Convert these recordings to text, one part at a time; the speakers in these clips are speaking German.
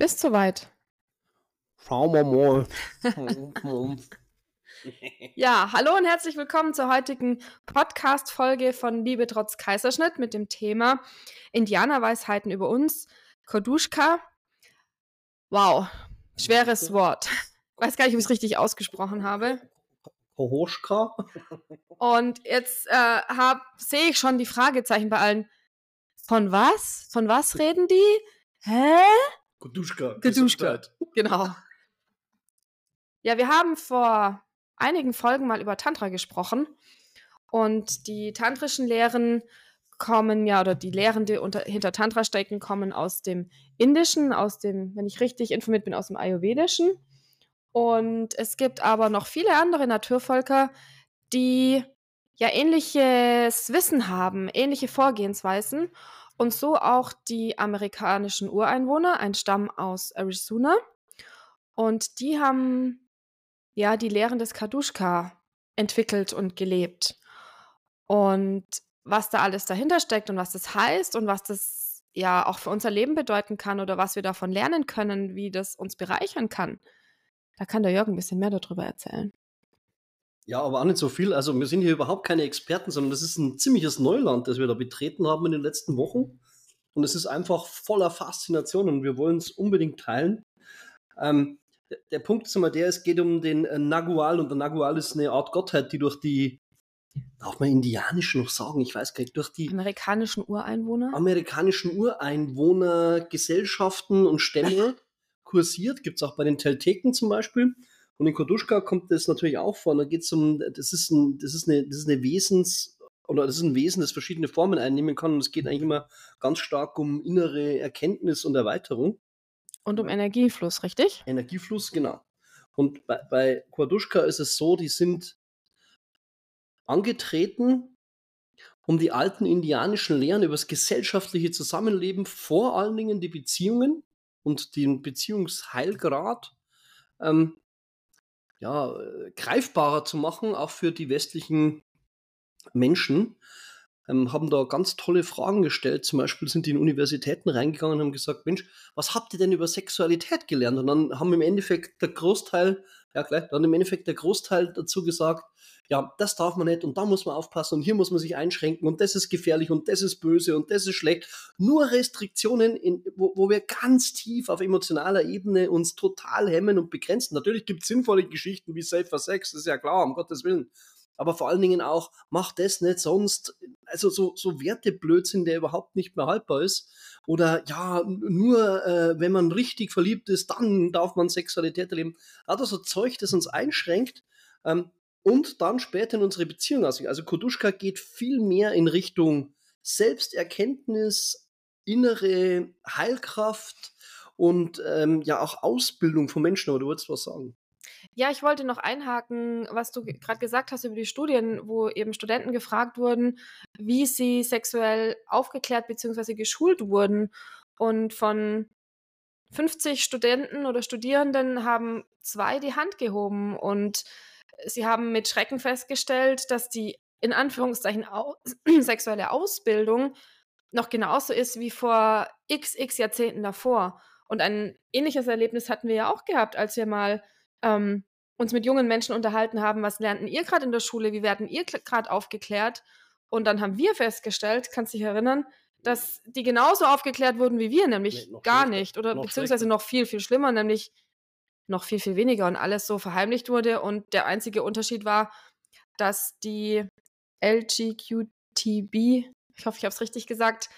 Bist soweit. Schauen wir mal. Ja, hallo und herzlich willkommen zur heutigen Podcast-Folge von Liebe trotz Kaiserschnitt mit dem Thema Indianerweisheiten über uns, Koduschka. Wow, schweres Wort. Weiß gar nicht, ob ich es richtig ausgesprochen habe. Kohoschka. Und jetzt äh, sehe ich schon die Fragezeichen bei allen. Von was? Von was reden die? Hä? Koduschka. Geduschka. Genau. Ja, wir haben vor einigen Folgen mal über Tantra gesprochen. Und die tantrischen Lehren kommen ja, oder die Lehren, die unter, hinter Tantra stecken, kommen aus dem Indischen, aus dem, wenn ich richtig informiert bin, aus dem Ayurvedischen. Und es gibt aber noch viele andere Naturvölker, die ja ähnliches Wissen haben, ähnliche Vorgehensweisen. Und so auch die amerikanischen Ureinwohner, ein Stamm aus Arizona. Und die haben ja die Lehren des Kadushka entwickelt und gelebt. Und was da alles dahinter steckt und was das heißt und was das ja auch für unser Leben bedeuten kann oder was wir davon lernen können, wie das uns bereichern kann, da kann der Jörg ein bisschen mehr darüber erzählen. Ja, aber auch nicht so viel. Also wir sind hier überhaupt keine Experten, sondern das ist ein ziemliches Neuland, das wir da betreten haben in den letzten Wochen. Und es ist einfach voller Faszination und wir wollen es unbedingt teilen. Ähm, der Punkt ist immer der, es geht um den äh, Nagual und der Nagual ist eine Art Gottheit, die durch die, darf man indianisch noch sagen, ich weiß gar nicht, durch die amerikanischen Ureinwohner, amerikanischen Ureinwohner, Gesellschaften und Stämme kursiert. Gibt es auch bei den Telteken zum Beispiel. Und in Koduschka kommt das natürlich auch vor. Da geht es um, das ist, ein, das, ist eine, das ist eine Wesens- oder das ist ein Wesen, das verschiedene Formen einnehmen kann. Und es geht eigentlich immer ganz stark um innere Erkenntnis und Erweiterung. Und um Energiefluss, richtig? Energiefluss, genau. Und bei, bei Quaduschka ist es so, die sind angetreten, um die alten indianischen Lehren über das gesellschaftliche Zusammenleben, vor allen Dingen die Beziehungen und den Beziehungsheilgrad, ähm, ja, greifbarer zu machen, auch für die westlichen Menschen ähm, haben da ganz tolle Fragen gestellt. Zum Beispiel sind die in Universitäten reingegangen und haben gesagt, Mensch, was habt ihr denn über Sexualität gelernt? Und dann haben im Endeffekt der Großteil, ja gleich, dann im Endeffekt der Großteil dazu gesagt, ja, das darf man nicht und da muss man aufpassen und hier muss man sich einschränken und das ist gefährlich und das ist böse und das ist schlecht. Nur Restriktionen, in, wo, wo wir ganz tief auf emotionaler Ebene uns total hemmen und begrenzen. Natürlich gibt es sinnvolle Geschichten wie Safer Sex, das ist ja klar, um Gottes Willen aber vor allen Dingen auch, mach das nicht sonst, also so, so Werteblödsinn, der überhaupt nicht mehr haltbar ist. Oder ja, nur äh, wenn man richtig verliebt ist, dann darf man Sexualität erleben. Hat also Zeug, das uns einschränkt. Ähm, und dann später in unsere Beziehung aussehen. Also Koduschka geht viel mehr in Richtung Selbsterkenntnis, innere Heilkraft und ähm, ja auch Ausbildung von Menschen. Aber du wolltest was sagen. Ja, ich wollte noch einhaken, was du gerade gesagt hast über die Studien, wo eben Studenten gefragt wurden, wie sie sexuell aufgeklärt bzw. geschult wurden. Und von 50 Studenten oder Studierenden haben zwei die Hand gehoben und sie haben mit Schrecken festgestellt, dass die in Anführungszeichen au sexuelle Ausbildung noch genauso ist wie vor x, x Jahrzehnten davor. Und ein ähnliches Erlebnis hatten wir ja auch gehabt, als wir mal ähm, uns mit jungen Menschen unterhalten haben, was lernten ihr gerade in der Schule, wie werden ihr gerade aufgeklärt? Und dann haben wir festgestellt, kannst du dich erinnern, dass die genauso aufgeklärt wurden wie wir, nämlich nee, gar nicht oder noch beziehungsweise schlechter. noch viel, viel schlimmer, nämlich noch viel, viel weniger und alles so verheimlicht wurde. Und der einzige Unterschied war, dass die LGQTB, ich hoffe, ich habe es richtig gesagt,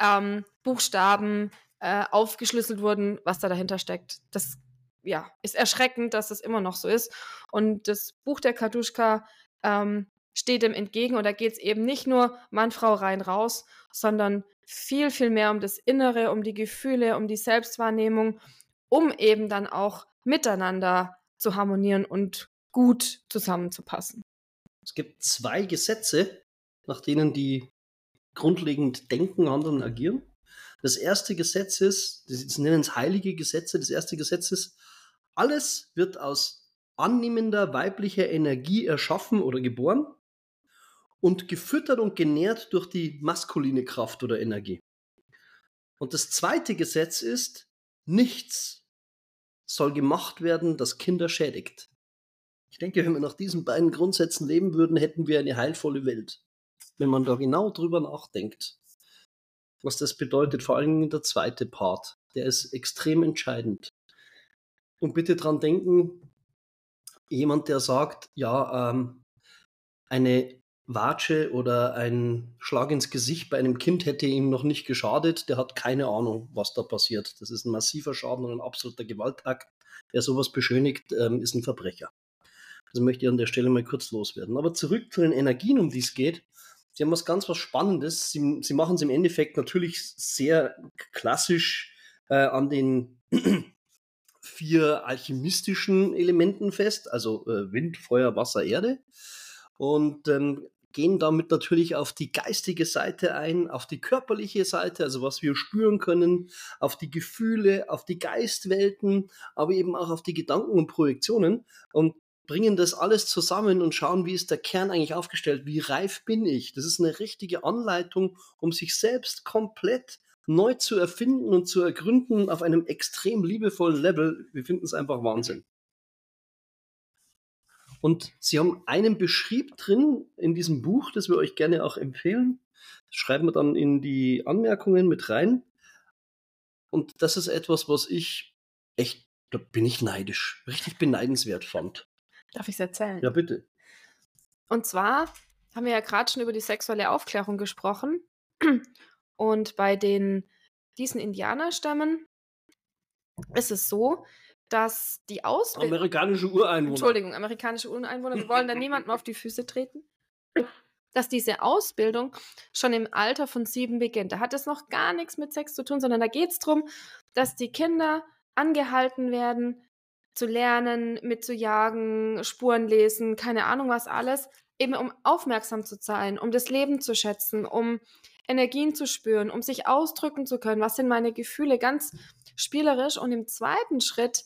ähm, Buchstaben äh, aufgeschlüsselt wurden, was da dahinter steckt. Das ja, ist erschreckend, dass das immer noch so ist. Und das Buch der Kaduschka ähm, steht dem entgegen und da geht es eben nicht nur Mann, Frau rein, raus, sondern viel, viel mehr um das Innere, um die Gefühle, um die Selbstwahrnehmung, um eben dann auch miteinander zu harmonieren und gut zusammenzupassen. Es gibt zwei Gesetze, nach denen die grundlegend denken, handeln, agieren. Das erste Gesetz ist, sie nennen es heilige Gesetze, das erste Gesetz ist, alles wird aus annehmender weiblicher Energie erschaffen oder geboren und gefüttert und genährt durch die maskuline Kraft oder Energie. Und das zweite Gesetz ist, nichts soll gemacht werden, das Kinder schädigt. Ich denke, wenn wir nach diesen beiden Grundsätzen leben würden, hätten wir eine heilvolle Welt. Wenn man da genau drüber nachdenkt, was das bedeutet, vor allem der zweite Part, der ist extrem entscheidend. Und bitte dran denken, jemand, der sagt, ja, ähm, eine Watsche oder ein Schlag ins Gesicht bei einem Kind hätte ihm noch nicht geschadet, der hat keine Ahnung, was da passiert. Das ist ein massiver Schaden und ein absoluter Gewaltakt. Wer sowas beschönigt, ähm, ist ein Verbrecher. Das möchte ich an der Stelle mal kurz loswerden. Aber zurück zu den Energien, um die es geht. Sie haben was ganz was Spannendes. Sie, sie machen es im Endeffekt natürlich sehr klassisch äh, an den vier alchemistischen Elementen fest, also äh, Wind, Feuer, Wasser, Erde. Und ähm, gehen damit natürlich auf die geistige Seite ein, auf die körperliche Seite, also was wir spüren können, auf die Gefühle, auf die Geistwelten, aber eben auch auf die Gedanken und Projektionen und bringen das alles zusammen und schauen, wie ist der Kern eigentlich aufgestellt, wie reif bin ich. Das ist eine richtige Anleitung, um sich selbst komplett neu zu erfinden und zu ergründen auf einem extrem liebevollen Level. Wir finden es einfach Wahnsinn. Und sie haben einen Beschrieb drin in diesem Buch, das wir euch gerne auch empfehlen. Das schreiben wir dann in die Anmerkungen mit rein. Und das ist etwas, was ich echt, da bin ich neidisch, richtig beneidenswert fand. Darf ich es erzählen? Ja, bitte. Und zwar haben wir ja gerade schon über die sexuelle Aufklärung gesprochen. Und bei den, diesen Indianerstämmen ist es so, dass die Ausbildung. Amerikanische Ureinwohner. Entschuldigung, amerikanische Ureinwohner. Wir wollen da niemandem auf die Füße treten. Dass diese Ausbildung schon im Alter von sieben beginnt. Da hat es noch gar nichts mit Sex zu tun, sondern da geht es darum, dass die Kinder angehalten werden, zu lernen, mitzujagen, Spuren lesen, keine Ahnung was alles, eben um aufmerksam zu sein, um das Leben zu schätzen, um Energien zu spüren, um sich ausdrücken zu können, was sind meine Gefühle, ganz spielerisch. Und im zweiten Schritt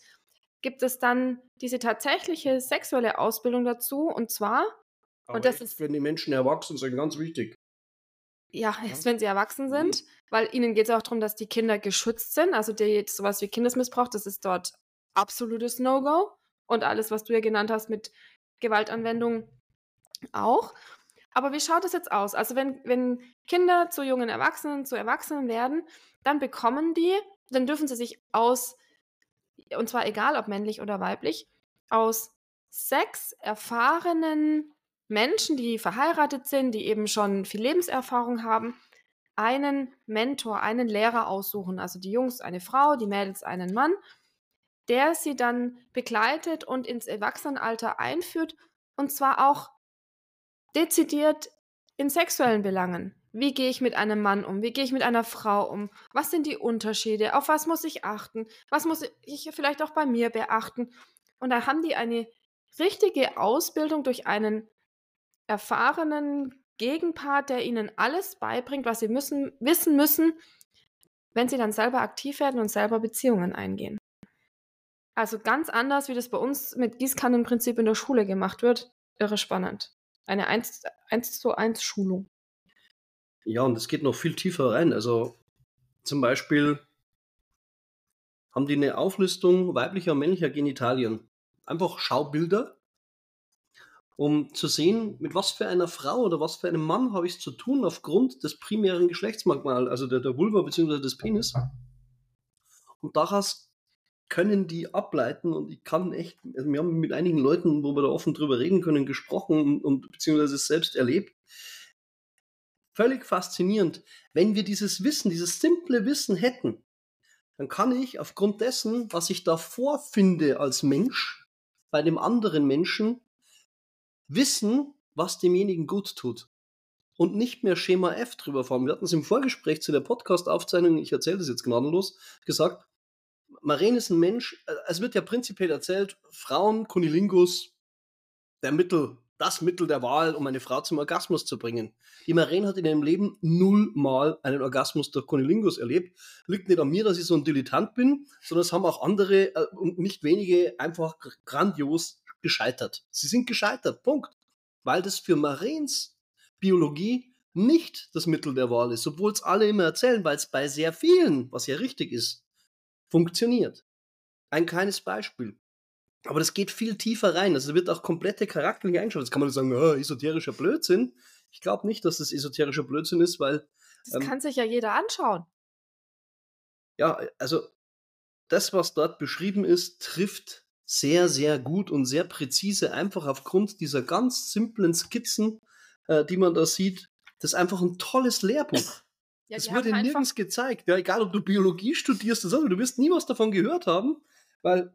gibt es dann diese tatsächliche sexuelle Ausbildung dazu und zwar Aber und das ist wenn die Menschen erwachsen sind ganz wichtig. Ja, erst wenn sie erwachsen sind, mhm. weil ihnen geht es auch darum, dass die Kinder geschützt sind. Also die, sowas wie Kindesmissbrauch, das ist dort absolutes No-Go. Und alles, was du ja genannt hast mit Gewaltanwendung auch. Aber wie schaut es jetzt aus? Also wenn, wenn Kinder zu jungen Erwachsenen, zu Erwachsenen werden, dann bekommen die, dann dürfen sie sich aus und zwar egal ob männlich oder weiblich, aus sechs erfahrenen Menschen, die verheiratet sind, die eben schon viel Lebenserfahrung haben, einen Mentor, einen Lehrer aussuchen. Also die Jungs eine Frau, die Mädels einen Mann, der sie dann begleitet und ins Erwachsenenalter einführt und zwar auch dezidiert in sexuellen Belangen. Wie gehe ich mit einem Mann um? Wie gehe ich mit einer Frau um? Was sind die Unterschiede? Auf was muss ich achten? Was muss ich vielleicht auch bei mir beachten? Und da haben die eine richtige Ausbildung durch einen erfahrenen Gegenpart, der ihnen alles beibringt, was sie müssen, wissen müssen, wenn sie dann selber aktiv werden und selber Beziehungen eingehen. Also ganz anders, wie das bei uns mit Gießkannenprinzip in der Schule gemacht wird. Irre spannend. Eine 1, 1 zu 1 Schulung. Ja, und es geht noch viel tiefer rein. Also zum Beispiel haben die eine Auflistung weiblicher und männlicher Genitalien. Einfach Schaubilder, um zu sehen, mit was für einer Frau oder was für einem Mann habe ich es zu tun aufgrund des primären Geschlechtsmerkmals, also der, der Vulva bzw. des Penis. Und daraus können die ableiten und ich kann echt, also wir haben mit einigen Leuten, wo wir da offen drüber reden können, gesprochen und, und beziehungsweise es selbst erlebt, völlig faszinierend. Wenn wir dieses Wissen, dieses simple Wissen hätten, dann kann ich aufgrund dessen, was ich da vorfinde als Mensch, bei dem anderen Menschen, wissen, was demjenigen gut tut. Und nicht mehr Schema F drüber fahren. Wir hatten es im Vorgespräch zu der Podcast-Aufzeichnung, ich erzähle das jetzt gnadenlos, gesagt, Maren ist ein Mensch, äh, es wird ja prinzipiell erzählt, Frauen, Kunilingus, der Mittel, das Mittel der Wahl, um eine Frau zum Orgasmus zu bringen. Die Maren hat in ihrem Leben nullmal einen Orgasmus durch Kunilingus erlebt. Liegt nicht an mir, dass ich so ein Dilettant bin, sondern es haben auch andere äh, und nicht wenige einfach grandios gescheitert. Sie sind gescheitert, Punkt. Weil das für Marens Biologie nicht das Mittel der Wahl ist, obwohl es alle immer erzählen, weil es bei sehr vielen, was ja richtig ist, funktioniert. Ein kleines Beispiel. Aber das geht viel tiefer rein. Also wird auch komplette charakterliche Eigenschaften. Jetzt kann man sagen, oh, esoterischer Blödsinn. Ich glaube nicht, dass das esoterischer Blödsinn ist, weil. Das ähm, kann sich ja jeder anschauen. Ja, also das, was dort beschrieben ist, trifft sehr, sehr gut und sehr präzise, einfach aufgrund dieser ganz simplen Skizzen, äh, die man da sieht. Das ist einfach ein tolles Lehrbuch. Ja, das wurde nirgends gezeigt. Ja, egal, ob du Biologie studierst oder so, du wirst nie was davon gehört haben, weil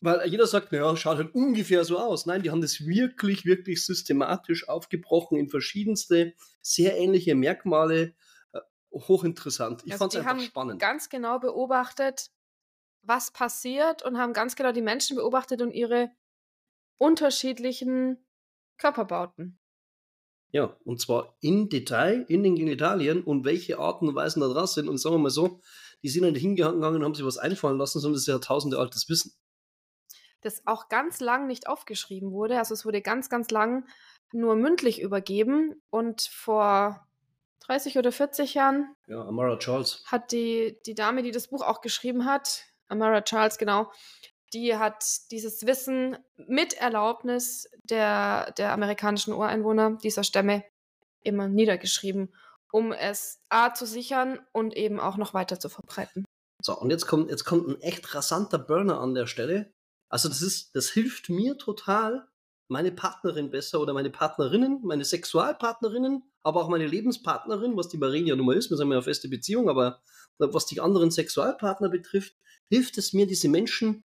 weil jeder sagt, naja, schaut halt ungefähr so aus. Nein, die haben das wirklich, wirklich systematisch aufgebrochen in verschiedenste, sehr ähnliche Merkmale. Äh, hochinteressant. Ich also fand es einfach spannend. ganz genau beobachtet, was passiert und haben ganz genau die Menschen beobachtet und ihre unterschiedlichen Körperbauten. Ja, und zwar in Detail, in den Genitalien und welche Arten und Weisen da dran sind. Und sagen wir mal so, die sind nicht hingegangen und haben sich was einfallen lassen, sondern das ist ja tausende altes Wissen das auch ganz lang nicht aufgeschrieben wurde. Also es wurde ganz, ganz lang nur mündlich übergeben und vor 30 oder 40 Jahren ja, Amara Charles. hat die, die Dame, die das Buch auch geschrieben hat, Amara Charles, genau, die hat dieses Wissen mit Erlaubnis der, der amerikanischen Ureinwohner dieser Stämme immer niedergeschrieben, um es A zu sichern und eben auch noch weiter zu verbreiten. So, und jetzt kommt, jetzt kommt ein echt rasanter Burner an der Stelle. Also das ist, das hilft mir total, meine Partnerin besser oder meine Partnerinnen, meine Sexualpartnerinnen, aber auch meine Lebenspartnerin, was die Marine ja nun mal ist, wir sind ja eine feste Beziehung, aber was die anderen Sexualpartner betrifft, hilft es mir, diese Menschen,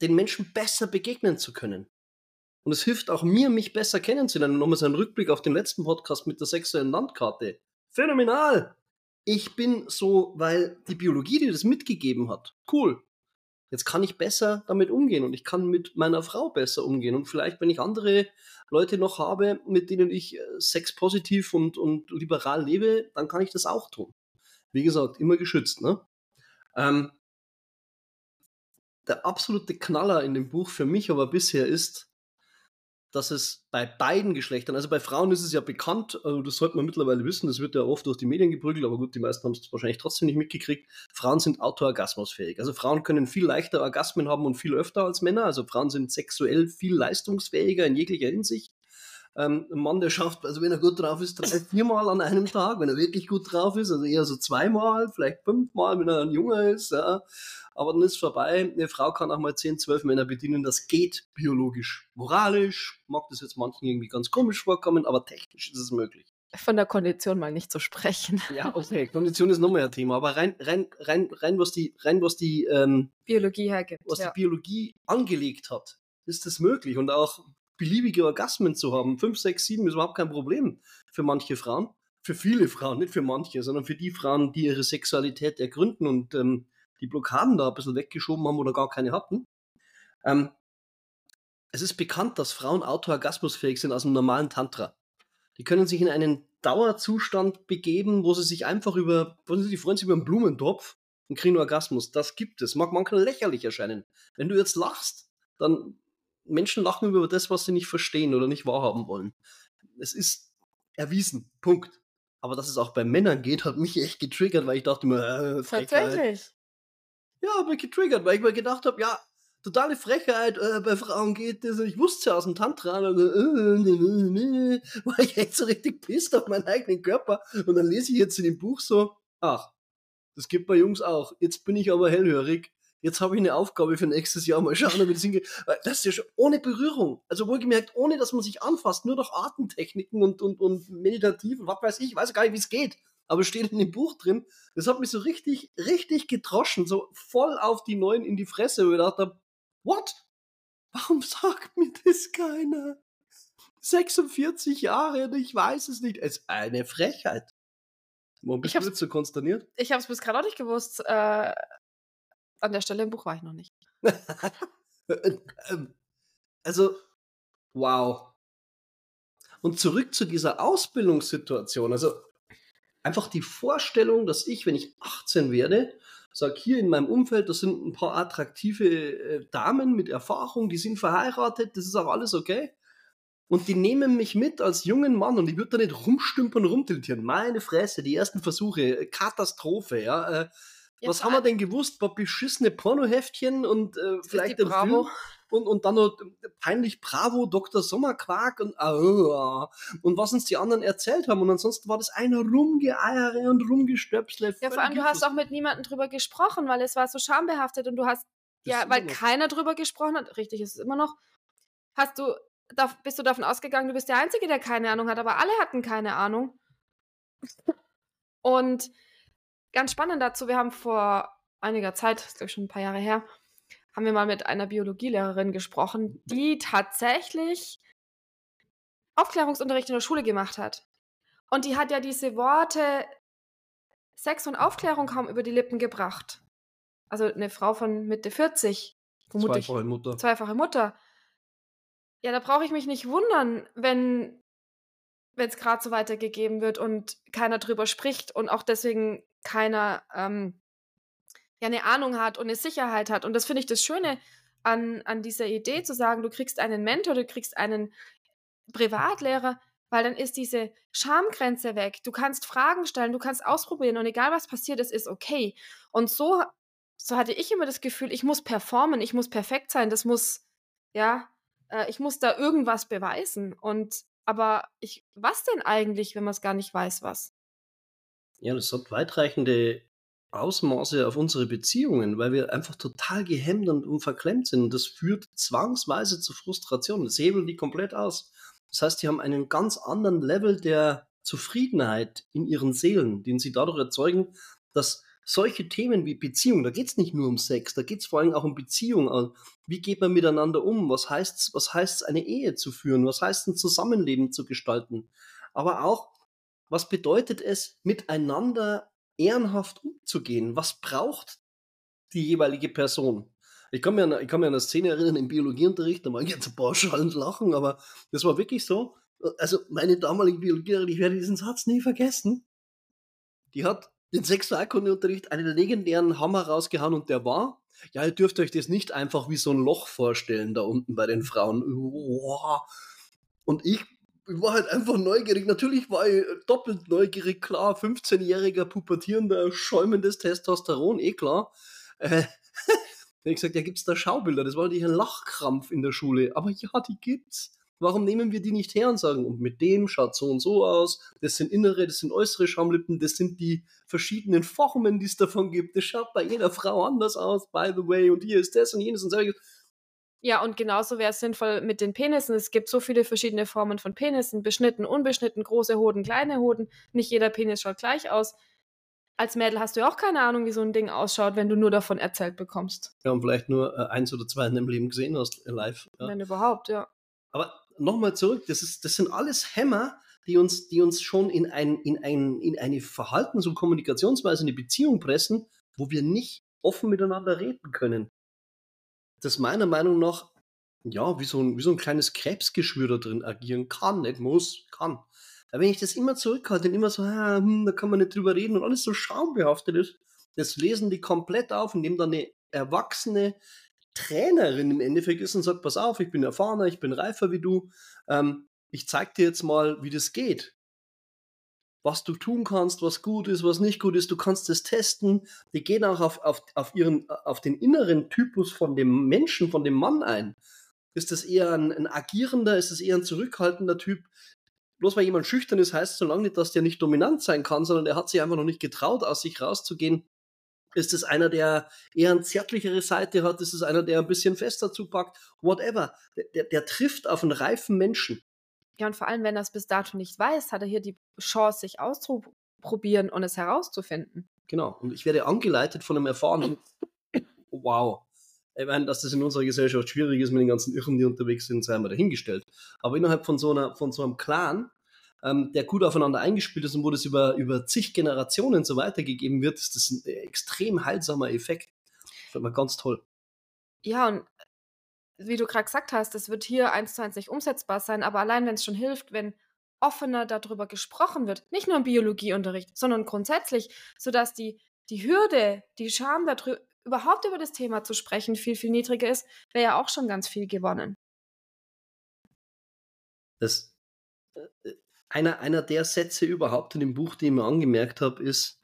den Menschen besser begegnen zu können. Und es hilft auch mir, mich besser kennenzulernen. Nochmal so ein Rückblick auf den letzten Podcast mit der sexuellen Landkarte. Phänomenal! Ich bin so, weil die Biologie dir das mitgegeben hat. Cool. Jetzt kann ich besser damit umgehen und ich kann mit meiner Frau besser umgehen. Und vielleicht, wenn ich andere Leute noch habe, mit denen ich äh, sexpositiv und, und liberal lebe, dann kann ich das auch tun. Wie gesagt, immer geschützt. Ne? Ähm, der absolute Knaller in dem Buch für mich aber bisher ist, dass es bei beiden Geschlechtern, also bei Frauen ist es ja bekannt, also das sollte man mittlerweile wissen, das wird ja oft durch die Medien geprügelt, aber gut, die meisten haben es wahrscheinlich trotzdem nicht mitgekriegt. Frauen sind autoorgasmusfähig. Also Frauen können viel leichter Orgasmen haben und viel öfter als Männer. Also Frauen sind sexuell viel leistungsfähiger in jeglicher Hinsicht. Ähm, ein Mann, der schafft, also wenn er gut drauf ist, drei, viermal an einem Tag, wenn er wirklich gut drauf ist, also eher so zweimal, vielleicht fünfmal, wenn er ein Junge ist, ja. Aber dann ist vorbei. Eine Frau kann auch mal zehn, zwölf Männer bedienen. Das geht biologisch. Moralisch mag das jetzt manchen irgendwie ganz komisch vorkommen, aber technisch ist es möglich. Von der Kondition mal nicht zu sprechen. Ja, okay, Kondition ist nochmal ein Thema, aber rein, rein, rein, rein, was die, rein, was die ähm, Biologie hergibt. Was ja. die Biologie angelegt hat, ist das möglich. Und auch beliebige Orgasmen zu haben. Fünf, sechs, sieben ist überhaupt kein Problem für manche Frauen. Für viele Frauen, nicht für manche, sondern für die Frauen, die ihre Sexualität ergründen und ähm, die Blockaden da ein bisschen weggeschoben haben oder gar keine hatten. Ähm, es ist bekannt, dass Frauen autoorgasmusfähig sind aus dem normalen Tantra. Die können sich in einen Dauerzustand begeben, wo sie sich einfach über, wo sie, die freuen sich über einen Blumentopf und kriegen Orgasmus. Das gibt es. Mag manchmal lächerlich erscheinen. Wenn du jetzt lachst, dann Menschen lachen über das, was sie nicht verstehen oder nicht wahrhaben wollen. Es ist erwiesen. Punkt. Aber dass es auch bei Männern geht, hat mich echt getriggert, weil ich dachte mir, äh, Tatsächlich. Ja, hab mich getriggert, weil ich mir gedacht habe, ja, totale Frechheit, äh, bei Frauen geht das. Ich wusste ja aus dem Tantra, und, äh, äh, war ich echt so richtig pisst auf meinen eigenen Körper. Und dann lese ich jetzt in dem Buch so, ach, das gibt bei Jungs auch. Jetzt bin ich aber hellhörig jetzt habe ich eine Aufgabe für nächstes Jahr, mal schauen, ob ich das hinkriege. Das ist ja schon ohne Berührung. Also wohlgemerkt, ohne dass man sich anfasst, nur durch Atemtechniken und, und, und meditativ und was weiß ich, ich weiß gar nicht, wie es geht. Aber steht in dem Buch drin. Das hat mich so richtig, richtig gedroschen, so voll auf die Neuen in die Fresse, wo ich gedacht habe, what? Warum sagt mir das keiner? 46 Jahre und ich weiß es nicht. Es ist eine Frechheit. Warum bist ich du so konsterniert? Ich habe es bis gerade auch nicht gewusst. Äh, an der Stelle im Buch war ich noch nicht. Also, wow. Und zurück zu dieser Ausbildungssituation. Also, einfach die Vorstellung, dass ich, wenn ich 18 werde, sage, hier in meinem Umfeld, das sind ein paar attraktive äh, Damen mit Erfahrung, die sind verheiratet, das ist auch alles okay. Und die nehmen mich mit als jungen Mann und ich würde da nicht rumstümpern, rumtiltieren. Meine Fresse, die ersten Versuche, Katastrophe, ja. Äh, Ja, Was haben wir denn gewusst? Ein paar beschissene Pornoheftchen und äh, vielleicht ein Bravo. Film und, und dann noch peinlich Bravo, Dr. Sommerquark und, uh, und was uns die anderen erzählt haben. Und ansonsten war das eine Rumgeeiere und Rumgestöpsle. Ja, vor allem, du hast auch mit niemandem drüber gesprochen, weil es war so schambehaftet und du hast, das ja, weil keiner drüber gesprochen hat, richtig ist es immer noch, hast du, da, bist du davon ausgegangen, du bist der Einzige, der keine Ahnung hat, aber alle hatten keine Ahnung. Und ganz spannend dazu, wir haben vor einiger Zeit, das ist glaube ich schon ein paar Jahre her, haben wir mal mit einer Biologielehrerin gesprochen, die tatsächlich Aufklärungsunterricht in der Schule gemacht hat. Und die hat ja diese Worte Sex und Aufklärung kaum über die Lippen gebracht. Also eine Frau von Mitte 40, vermutlich. Zweifache Mutter. Zweifache Mutter. Ja, da brauche ich mich nicht wundern, wenn es gerade so weitergegeben wird und keiner drüber spricht und auch deswegen keiner ähm, ja eine Ahnung hat und eine Sicherheit hat. Und das finde ich das Schöne an, an dieser Idee, zu sagen, du kriegst einen Mentor, du kriegst einen Privatlehrer, weil dann ist diese Schamgrenze weg. Du kannst Fragen stellen, du kannst ausprobieren und egal was passiert, es ist okay. Und so, so hatte ich immer das Gefühl, ich muss performen, ich muss perfekt sein, das muss, ja, äh, ich muss da irgendwas beweisen. Und aber ich, was denn eigentlich, wenn man es gar nicht weiß, was? Ja, das hat weitreichende Ausmaße auf unsere Beziehungen, weil wir einfach total gehemmt und, verklemmt sind. Und das führt zwangsweise zu Frustration. Das hebelt die komplett aus. Das heißt, die haben einen ganz anderen Level der Zufriedenheit in ihren Seelen, den sie dadurch erzeugen, dass solche Themen wie Beziehung, da geht es nicht nur um Sex, da geht es vor allem auch um Beziehung. Wie geht man miteinander um? Was heißt es, was eine Ehe zu führen? Was heißt ein Zusammenleben zu gestalten? Aber auch, was bedeutet es, miteinander ehrenhaft umzugehen. Was braucht die jeweilige Person? Ich kann, mir an, ich kann mir an eine Szene erinnern im Biologieunterricht, da ich jetzt ein paar schallend lachen, aber das war wirklich so. Also meine damalige Biologierin, ich werde diesen Satz nie vergessen. Die hat den Sexualkundeunterricht einen legendären Hammer rausgehauen und der war, ja, ihr dürft euch das nicht einfach wie so ein Loch vorstellen da unten bei den Frauen. Und ich ich war halt einfach neugierig. Natürlich war ich doppelt neugierig, klar. 15-jähriger pubertierender, schäumendes Testosteron, eh klar. Äh, ich gesagt, ja, gibt's da Schaubilder? Das war natürlich ein Lachkrampf in der Schule. Aber ja, die gibt's. Warum nehmen wir die nicht her und sagen, und mit dem schaut so und so aus, das sind innere, das sind äußere Schamlippen, das sind die verschiedenen Formen, die es davon gibt. Das schaut bei jeder Frau anders aus, by the way, und hier ist das und jenes und so. Ja, und genauso wäre es sinnvoll mit den Penissen. Es gibt so viele verschiedene Formen von Penissen, beschnitten, unbeschnitten, große Hoden, kleine Hoden. Nicht jeder Penis schaut gleich aus. Als Mädel hast du ja auch keine Ahnung, wie so ein Ding ausschaut, wenn du nur davon erzählt bekommst. Ja, und vielleicht nur äh, eins oder zwei in deinem Leben gesehen hast, äh, live. Ja. Wenn überhaupt, ja. Aber nochmal zurück, das, ist, das sind alles Hämmer, die uns, die uns schon in, ein, in, ein, in eine Verhaltens- und Kommunikationsweise, in eine Beziehung pressen, wo wir nicht offen miteinander reden können das meiner Meinung nach, ja, wie so ein, wie so ein kleines Krebsgeschwür da drin agieren kann, nicht muss, kann. Aber wenn ich das immer zurückhalte und immer so, ah, hm, da kann man nicht drüber reden und alles so schaumbehaftet ist, das lesen die komplett auf, indem dann eine erwachsene Trainerin im Endeffekt ist und sagt, pass auf, ich bin erfahrener, ich bin reifer wie du, ähm, ich zeig dir jetzt mal, wie das geht was du tun kannst, was gut ist, was nicht gut ist. Du kannst es testen. Die gehen auch auf, auf, auf, ihren, auf den inneren Typus von dem Menschen, von dem Mann ein. Ist das eher ein, ein agierender, ist das eher ein zurückhaltender Typ? Bloß weil jemand schüchtern ist, heißt es so lange nicht, dass der nicht dominant sein kann, sondern der hat sich einfach noch nicht getraut, aus sich rauszugehen. Ist es einer, der eher eine zärtlichere Seite hat? Ist es einer, der ein bisschen fester zupackt? Whatever. Der, der, der trifft auf einen reifen Menschen. Ja, und vor allem, wenn er es bis dato nicht weiß, hat er hier die Chance, sich auszuprobieren und es herauszufinden. Genau. Und ich werde angeleitet von einem erfahrenen. wow. Ich meine, dass das in unserer Gesellschaft schwierig ist mit den ganzen Irren, die unterwegs sind, sei mal dahingestellt. Aber innerhalb von so, einer, von so einem Clan, ähm, der gut aufeinander eingespielt ist und wo das über, über zig Generationen so weitergegeben wird, ist das ein extrem heilsamer Effekt. Finde ich ganz toll. Ja, und wie du gerade gesagt hast, das wird hier eins zu eins nicht umsetzbar sein, aber allein wenn es schon hilft, wenn offener darüber gesprochen wird, nicht nur im Biologieunterricht, sondern grundsätzlich, sodass die, die Hürde, die Scham darüber, überhaupt über das Thema zu sprechen, viel, viel niedriger ist, wäre ja auch schon ganz viel gewonnen. Das, äh, einer, einer der Sätze überhaupt in dem Buch, den ich mir angemerkt habe, ist,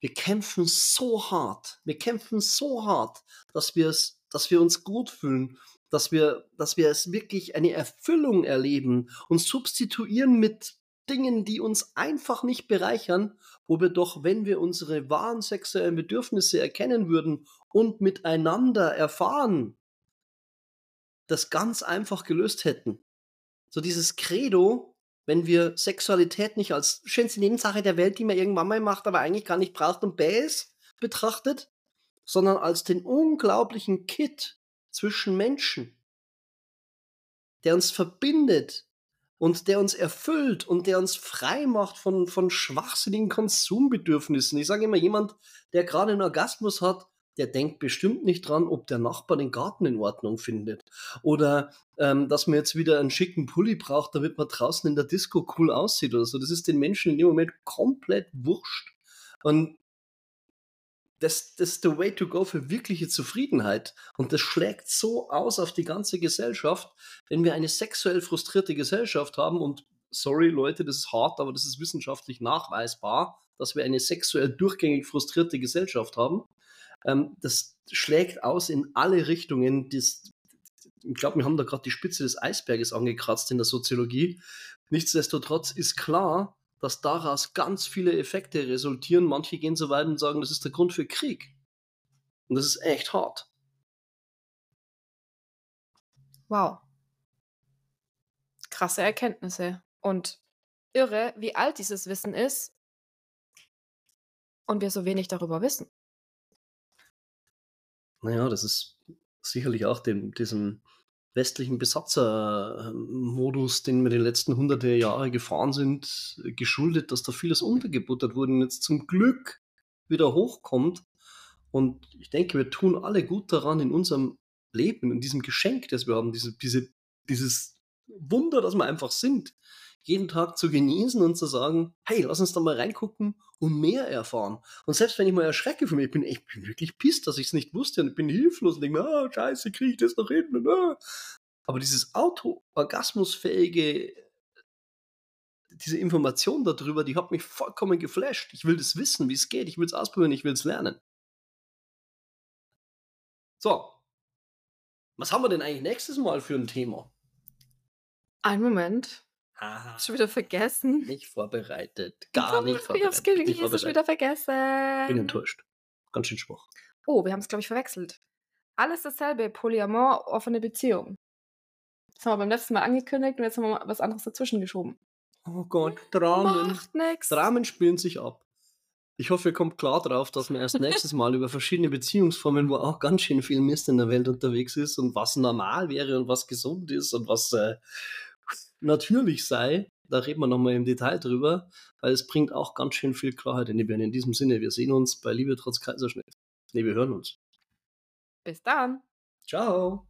wir kämpfen so hart, wir kämpfen so hart, dass wir es, dass wir uns gut fühlen, dass wir, dass wir es wirklich eine Erfüllung erleben und substituieren mit Dingen, die uns einfach nicht bereichern, wo wir doch, wenn wir unsere wahren sexuellen Bedürfnisse erkennen würden und miteinander erfahren, das ganz einfach gelöst hätten. So dieses Credo, wenn wir Sexualität nicht als schönste Nebensache der Welt, die man irgendwann mal macht, aber eigentlich gar nicht braucht und bäh ist, betrachtet, sondern als den unglaublichen Kit zwischen Menschen, der uns verbindet und der uns erfüllt und der uns frei macht von, von schwachsinnigen Konsumbedürfnissen. Ich sage immer, jemand, der gerade einen Orgasmus hat, der denkt bestimmt nicht dran, ob der Nachbar den Garten in Ordnung findet. Oder ähm, dass man jetzt wieder einen schicken Pulli braucht, damit man draußen in der Disco cool aussieht oder so. Das ist den Menschen in dem Moment komplett wurscht. Und das, das ist the way to go für wirkliche Zufriedenheit. Und das schlägt so aus auf die ganze Gesellschaft, wenn wir eine sexuell frustrierte Gesellschaft haben und sorry Leute, das ist hart, aber das ist wissenschaftlich nachweisbar, dass wir eine sexuell durchgängig frustrierte Gesellschaft haben. Ähm, das schlägt aus in alle Richtungen. Das, ich glaube, wir haben da gerade die Spitze des Eisberges angekratzt in der Soziologie. Nichtsdestotrotz ist klar, dass daraus ganz viele Effekte resultieren. Manche gehen so weit und sagen, das ist der Grund für Krieg. Und das ist echt hart. Wow. Krasse Erkenntnisse. Und irre, wie alt dieses Wissen ist und wir so wenig darüber wissen. Naja, das ist sicherlich auch dem, diesem westlichen Besatzermodus, den wir die letzten hunderte Jahre gefahren sind, geschuldet, dass da vieles untergebuttert wurde und jetzt zum Glück wieder hochkommt. Und ich denke, wir tun alle gut daran, in unserem Leben, in diesem Geschenk, das wir haben, diese, diese, dieses Wunder, dass wir einfach sind, jeden Tag zu genießen und zu sagen, hey, lass uns da mal reingucken und mehr erfahren. Und selbst wenn ich mal erschrecke von mir, ich bin, ich bin wirklich pisst, dass ich es nicht wusste und ich bin hilflos und denke mir, ah, scheiße, kriege ich das noch hin? Und, ah. Aber dieses Auto-Orgasmusfähige, diese Information darüber, die hat mich vollkommen geflasht. Ich will das wissen, wie es geht. Ich will es ausprobieren, ich will es lernen. So. Was haben wir denn eigentlich nächstes Mal für ein Thema? Ein Moment. Aha. Schon wieder vergessen. Nicht vorbereitet. Gar nicht Ich vorbereitet. hab's Nicht ich hab's vorbereitet. wieder vergessen. Bin enttäuscht. Ganz schön schwach. Oh, wir haben es, glaube ich, verwechselt. Alles dasselbe, Polyamor, offene Beziehung. Das haben wir beim letzten Mal angekündigt und jetzt haben wir mal was anderes dazwischen geschoben. Oh Gott, Dramen. Macht nix. Dramen spielen sich ab. Ich hoffe, ihr kommt klar drauf, dass wir erst nächstes Mal über verschiedene Beziehungsformen, wo auch ganz schön viel Mist in der Welt unterwegs ist und was normal wäre und was gesund ist und was äh, natürlich sei. Da reden wir nochmal im Detail drüber, weil es bringt auch ganz schön viel Klarheit in die Birne. In diesem Sinne, wir sehen uns bei Liebe trotz Kaiserschnitt. Nee, wir hören uns. Bis dann. Ciao.